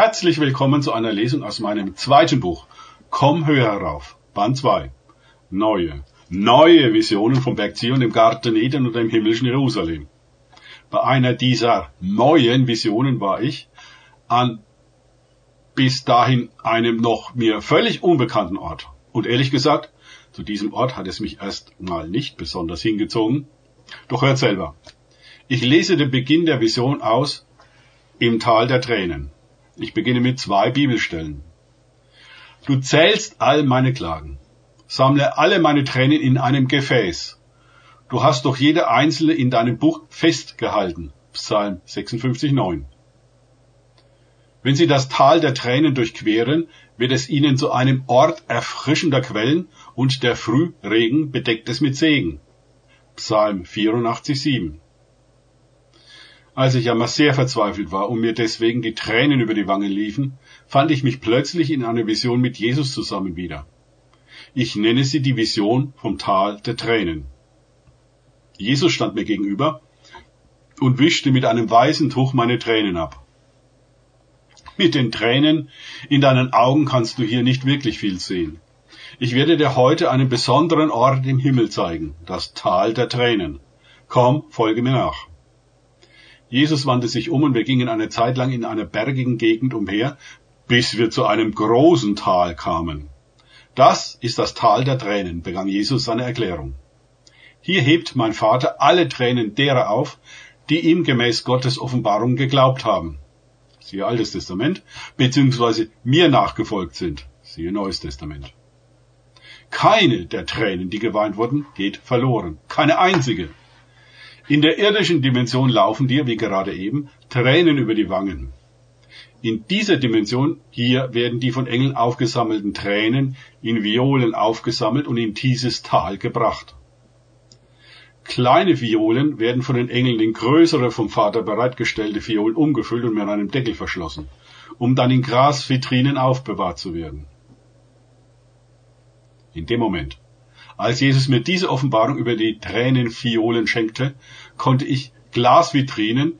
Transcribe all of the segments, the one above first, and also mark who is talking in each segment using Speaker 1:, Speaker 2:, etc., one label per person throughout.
Speaker 1: Herzlich willkommen zu einer Lesung aus meinem zweiten Buch. Komm höher herauf. Band 2. Neue, neue Visionen vom Berg Zion, dem Garten Eden und dem himmlischen Jerusalem. Bei einer dieser neuen Visionen war ich an bis dahin einem noch mir völlig unbekannten Ort. Und ehrlich gesagt, zu diesem Ort hat es mich erst mal nicht besonders hingezogen. Doch hört selber. Ich lese den Beginn der Vision aus im Tal der Tränen. Ich beginne mit zwei Bibelstellen. Du zählst all meine Klagen, sammle alle meine Tränen in einem Gefäß. Du hast doch jede einzelne in deinem Buch festgehalten. Psalm 56, 9. Wenn sie das Tal der Tränen durchqueren, wird es ihnen zu einem Ort erfrischender Quellen und der Frühregen bedeckt es mit Segen. Psalm 84, 7. Als ich einmal sehr verzweifelt war und mir deswegen die Tränen über die Wangen liefen, fand ich mich plötzlich in einer Vision mit Jesus zusammen wieder. Ich nenne sie die Vision vom Tal der Tränen. Jesus stand mir gegenüber und wischte mit einem weißen Tuch meine Tränen ab. Mit den Tränen in deinen Augen kannst du hier nicht wirklich viel sehen. Ich werde dir heute einen besonderen Ort im Himmel zeigen, das Tal der Tränen. Komm, folge mir nach. Jesus wandte sich um und wir gingen eine Zeit lang in einer bergigen Gegend umher, bis wir zu einem großen Tal kamen. Das ist das Tal der Tränen, begann Jesus seine Erklärung. Hier hebt mein Vater alle Tränen derer auf, die ihm gemäß Gottes Offenbarung geglaubt haben. Siehe Altes Testament, beziehungsweise mir nachgefolgt sind. Siehe Neues Testament. Keine der Tränen, die geweint wurden, geht verloren. Keine einzige. In der irdischen Dimension laufen dir, wie gerade eben, Tränen über die Wangen. In dieser Dimension hier werden die von Engeln aufgesammelten Tränen in Violen aufgesammelt und in dieses Tal gebracht. Kleine Violen werden von den Engeln in größere vom Vater bereitgestellte Violen umgefüllt und mit einem Deckel verschlossen, um dann in Grasvitrinen aufbewahrt zu werden. In dem Moment, als Jesus mir diese Offenbarung über die Tränenviolen schenkte, konnte ich Glasvitrinen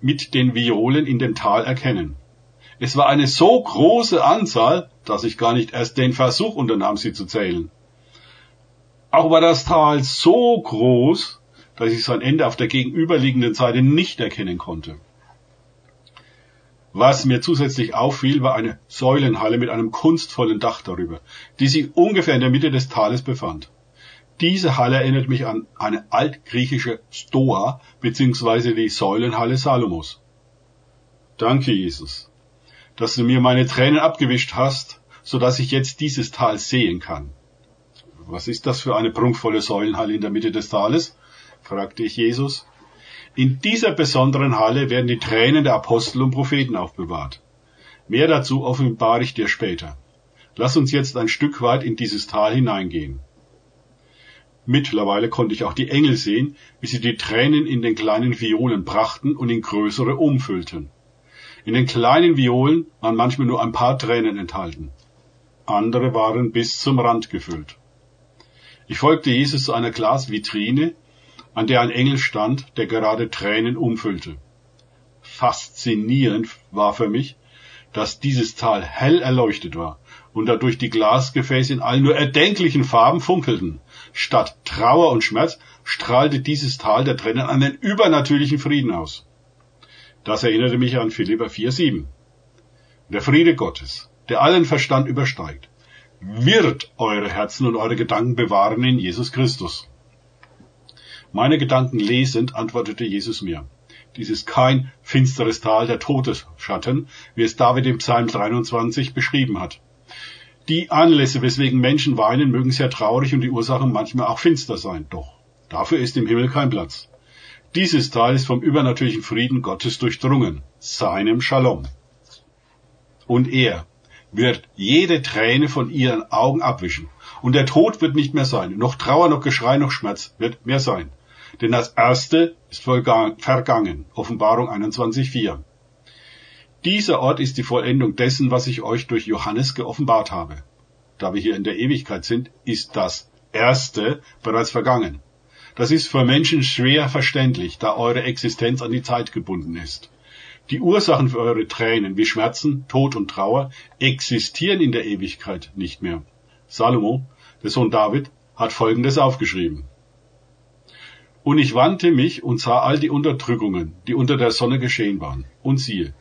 Speaker 1: mit den Violen in dem Tal erkennen. Es war eine so große Anzahl, dass ich gar nicht erst den Versuch unternahm, sie zu zählen. Auch war das Tal so groß, dass ich sein Ende auf der gegenüberliegenden Seite nicht erkennen konnte. Was mir zusätzlich auffiel, war eine Säulenhalle mit einem kunstvollen Dach darüber, die sich ungefähr in der Mitte des Tales befand. Diese Halle erinnert mich an eine altgriechische Stoa bzw. die Säulenhalle Salomos. Danke, Jesus, dass du mir meine Tränen abgewischt hast, so dass ich jetzt dieses Tal sehen kann. Was ist das für eine prunkvolle Säulenhalle in der Mitte des Tales? fragte ich Jesus. In dieser besonderen Halle werden die Tränen der Apostel und Propheten aufbewahrt. Mehr dazu offenbare ich dir später. Lass uns jetzt ein Stück weit in dieses Tal hineingehen. Mittlerweile konnte ich auch die Engel sehen, wie sie die Tränen in den kleinen Violen brachten und in größere umfüllten. In den kleinen Violen waren manchmal nur ein paar Tränen enthalten. Andere waren bis zum Rand gefüllt. Ich folgte Jesus zu einer Glasvitrine, an der ein Engel stand, der gerade Tränen umfüllte. Faszinierend war für mich, dass dieses Tal hell erleuchtet war und dadurch die Glasgefäße in allen nur erdenklichen Farben funkelten. Statt Trauer und Schmerz strahlte dieses Tal der Tränen einen übernatürlichen Frieden aus. Das erinnerte mich an Philippa 4,7. Der Friede Gottes, der allen Verstand übersteigt, wird eure Herzen und eure Gedanken bewahren in Jesus Christus. Meine Gedanken lesend antwortete Jesus mir. Dies ist kein finsteres Tal der Todesschatten, wie es David im Psalm 23 beschrieben hat. Die Anlässe, weswegen Menschen weinen, mögen sehr traurig und die Ursachen manchmal auch finster sein. Doch dafür ist im Himmel kein Platz. Dieses Tal ist vom übernatürlichen Frieden Gottes durchdrungen, seinem Shalom. Und er wird jede Träne von ihren Augen abwischen. Und der Tod wird nicht mehr sein. Noch Trauer, noch Geschrei, noch Schmerz wird mehr sein. Denn das erste ist vergangen. Offenbarung 21.4. Dieser Ort ist die Vollendung dessen, was ich euch durch Johannes geoffenbart habe. Da wir hier in der Ewigkeit sind, ist das erste bereits vergangen. Das ist für Menschen schwer verständlich, da eure Existenz an die Zeit gebunden ist. Die Ursachen für eure Tränen wie Schmerzen, Tod und Trauer existieren in der Ewigkeit nicht mehr. Salomo, der Sohn David, hat Folgendes aufgeschrieben. Und ich wandte mich und sah all die Unterdrückungen, die unter der Sonne geschehen waren. Und siehe,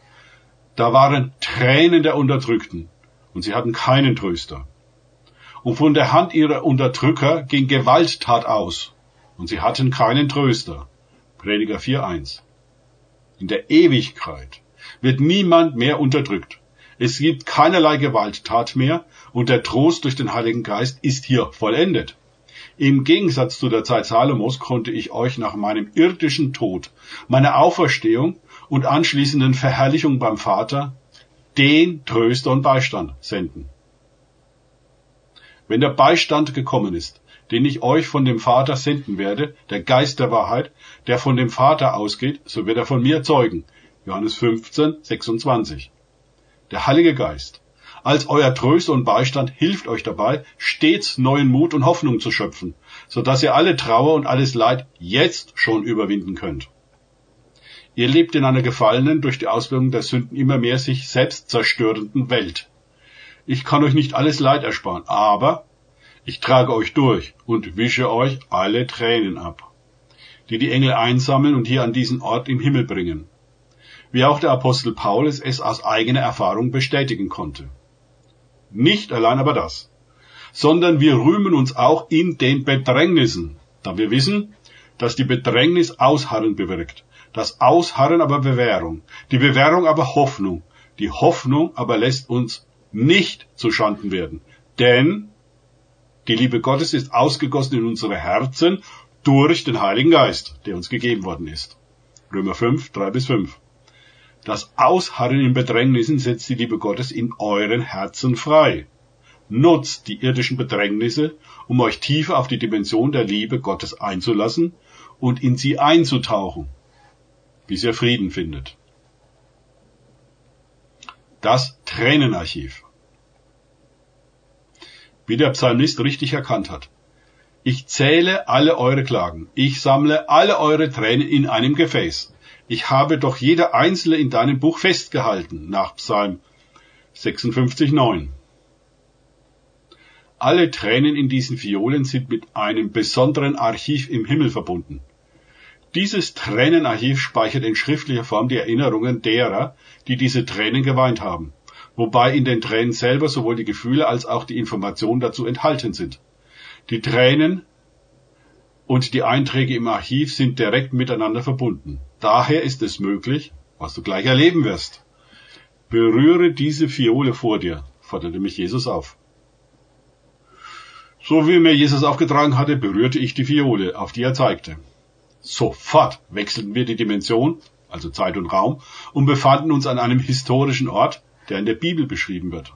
Speaker 1: da waren Tränen der Unterdrückten, und sie hatten keinen Tröster. Und von der Hand ihrer Unterdrücker ging Gewalttat aus, und sie hatten keinen Tröster. Prediger 4.1. In der Ewigkeit wird niemand mehr unterdrückt. Es gibt keinerlei Gewalttat mehr, und der Trost durch den Heiligen Geist ist hier vollendet. Im Gegensatz zu der Zeit Salomos konnte ich euch nach meinem irdischen Tod, meiner Auferstehung und anschließenden Verherrlichung beim Vater den Tröster und Beistand senden. Wenn der Beistand gekommen ist, den ich euch von dem Vater senden werde, der Geist der Wahrheit, der von dem Vater ausgeht, so wird er von mir zeugen. Johannes 15, 26. Der Heilige Geist, als euer Tröster und Beistand hilft euch dabei, stets neuen Mut und Hoffnung zu schöpfen, so dass ihr alle Trauer und alles Leid jetzt schon überwinden könnt. Ihr lebt in einer gefallenen, durch die Auswirkungen der Sünden immer mehr sich selbst zerstörenden Welt. Ich kann euch nicht alles Leid ersparen, aber ich trage euch durch und wische euch alle Tränen ab, die die Engel einsammeln und hier an diesen Ort im Himmel bringen, wie auch der Apostel Paulus es aus eigener Erfahrung bestätigen konnte. Nicht allein aber das, sondern wir rühmen uns auch in den Bedrängnissen, da wir wissen, dass die Bedrängnis Ausharren bewirkt, das Ausharren aber Bewährung, die Bewährung aber Hoffnung, die Hoffnung aber lässt uns nicht zu Schanden werden, denn die Liebe Gottes ist ausgegossen in unsere Herzen durch den Heiligen Geist, der uns gegeben worden ist. Römer 5, 3 bis 5. Das Ausharren in Bedrängnissen setzt die Liebe Gottes in euren Herzen frei. Nutzt die irdischen Bedrängnisse, um euch tiefer auf die Dimension der Liebe Gottes einzulassen und in sie einzutauchen, bis ihr Frieden findet. Das Tränenarchiv. Wie der Psalmist richtig erkannt hat. Ich zähle alle eure Klagen. Ich sammle alle eure Tränen in einem Gefäß ich habe doch jeder einzelne in deinem Buch festgehalten, nach Psalm 56,9. Alle Tränen in diesen Fiolen sind mit einem besonderen Archiv im Himmel verbunden. Dieses Tränenarchiv speichert in schriftlicher Form die Erinnerungen derer, die diese Tränen geweint haben, wobei in den Tränen selber sowohl die Gefühle als auch die Informationen dazu enthalten sind. Die Tränen und die Einträge im Archiv sind direkt miteinander verbunden. Daher ist es möglich, was du gleich erleben wirst. Berühre diese Fiole vor dir, forderte mich Jesus auf. So wie mir Jesus aufgetragen hatte, berührte ich die Fiole, auf die er zeigte. Sofort wechselten wir die Dimension, also Zeit und Raum, und befanden uns an einem historischen Ort, der in der Bibel beschrieben wird.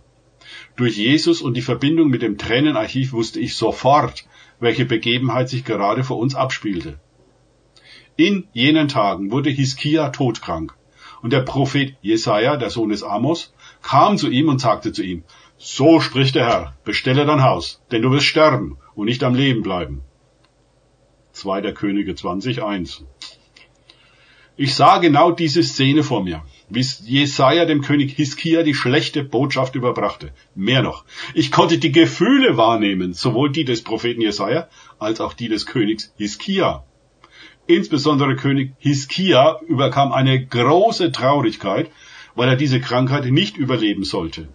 Speaker 1: Durch Jesus und die Verbindung mit dem Tränenarchiv wusste ich sofort, welche Begebenheit sich gerade vor uns abspielte. In jenen Tagen wurde Hiskia todkrank. Und der Prophet Jesaja, der Sohn des Amos, kam zu ihm und sagte zu ihm, so spricht der Herr, bestelle dein Haus, denn du wirst sterben und nicht am Leben bleiben. 2. Könige 20.1 Ich sah genau diese Szene vor mir, wie Jesaja dem König Hiskia die schlechte Botschaft überbrachte. Mehr noch, ich konnte die Gefühle wahrnehmen, sowohl die des Propheten Jesaja als auch die des Königs Hiskia. Insbesondere König Hiskia überkam eine große Traurigkeit, weil er diese Krankheit nicht überleben sollte.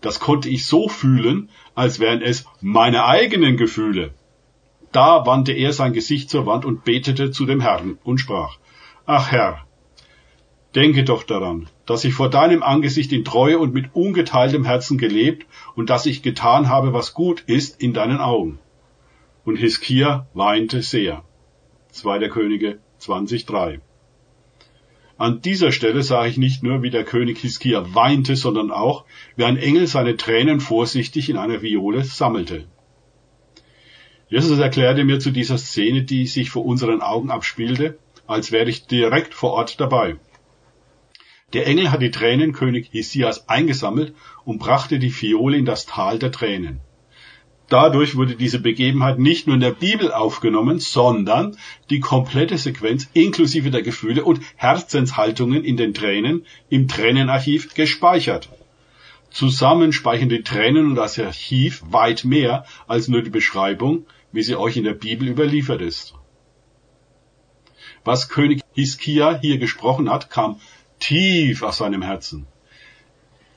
Speaker 1: Das konnte ich so fühlen, als wären es meine eigenen Gefühle. Da wandte er sein Gesicht zur Wand und betete zu dem Herrn und sprach, Ach Herr, denke doch daran, dass ich vor deinem Angesicht in Treue und mit ungeteiltem Herzen gelebt und dass ich getan habe, was gut ist in deinen Augen. Und Hiskia weinte sehr. 2. Könige 20.3. An dieser Stelle sah ich nicht nur, wie der König Hiskia weinte, sondern auch, wie ein Engel seine Tränen vorsichtig in einer Viole sammelte. Jesus erklärte mir zu dieser Szene, die sich vor unseren Augen abspielte, als wäre ich direkt vor Ort dabei. Der Engel hat die Tränen König Hisias eingesammelt und brachte die Fiole in das Tal der Tränen. Dadurch wurde diese Begebenheit nicht nur in der Bibel aufgenommen, sondern die komplette Sequenz inklusive der Gefühle und Herzenshaltungen in den Tränen im Tränenarchiv gespeichert. Zusammen speichern die Tränen und das Archiv weit mehr als nur die Beschreibung, wie sie euch in der Bibel überliefert ist. Was König Hiskia hier gesprochen hat, kam tief aus seinem Herzen.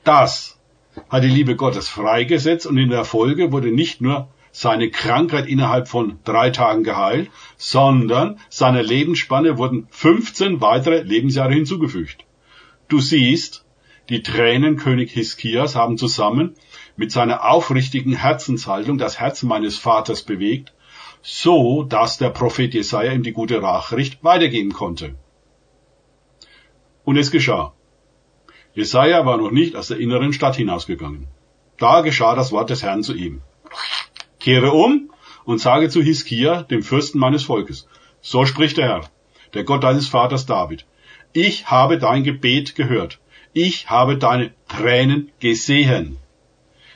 Speaker 1: Das hat die Liebe Gottes freigesetzt und in der Folge wurde nicht nur seine Krankheit innerhalb von drei Tagen geheilt, sondern seiner Lebensspanne wurden 15 weitere Lebensjahre hinzugefügt. Du siehst, die Tränen König Hiskias haben zusammen mit seiner aufrichtigen Herzenshaltung das Herz meines Vaters bewegt, so dass der Prophet Jesaja ihm die gute Nachricht weitergeben konnte. Und es geschah. Jesaja war noch nicht aus der inneren Stadt hinausgegangen. Da geschah das Wort des Herrn zu ihm. Kehre um und sage zu Hiskia, dem Fürsten meines Volkes, so spricht der Herr, der Gott deines Vaters David. Ich habe dein Gebet gehört. Ich habe deine Tränen gesehen.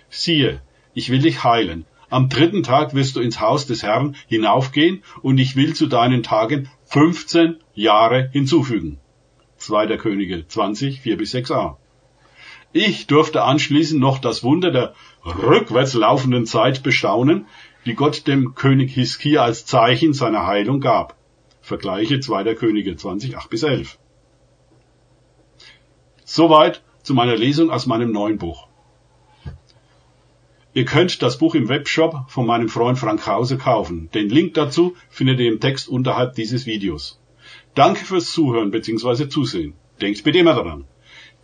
Speaker 1: Siehe, ich will dich heilen. Am dritten Tag wirst du ins Haus des Herrn hinaufgehen und ich will zu deinen Tagen 15 Jahre hinzufügen. 2. Könige 20, 4 bis 6a. Ich durfte anschließend noch das Wunder der rückwärts laufenden Zeit bestaunen, die Gott dem König Hiskia als Zeichen seiner Heilung gab. Vergleiche 2. Könige 20, 8 bis 11. Soweit zu meiner Lesung aus meinem neuen Buch. Ihr könnt das Buch im Webshop von meinem Freund Frank Krause kaufen. Den Link dazu findet ihr im Text unterhalb dieses Videos. Danke fürs Zuhören bzw. Zusehen. Denkt bitte immer daran.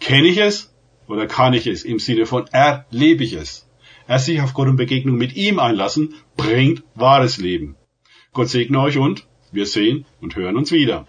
Speaker 1: Kenne ich es oder kann ich es im Sinne von erlebe ich es? Erst sich auf Gott und Begegnung mit ihm einlassen, bringt wahres Leben. Gott segne euch und wir sehen und hören uns wieder.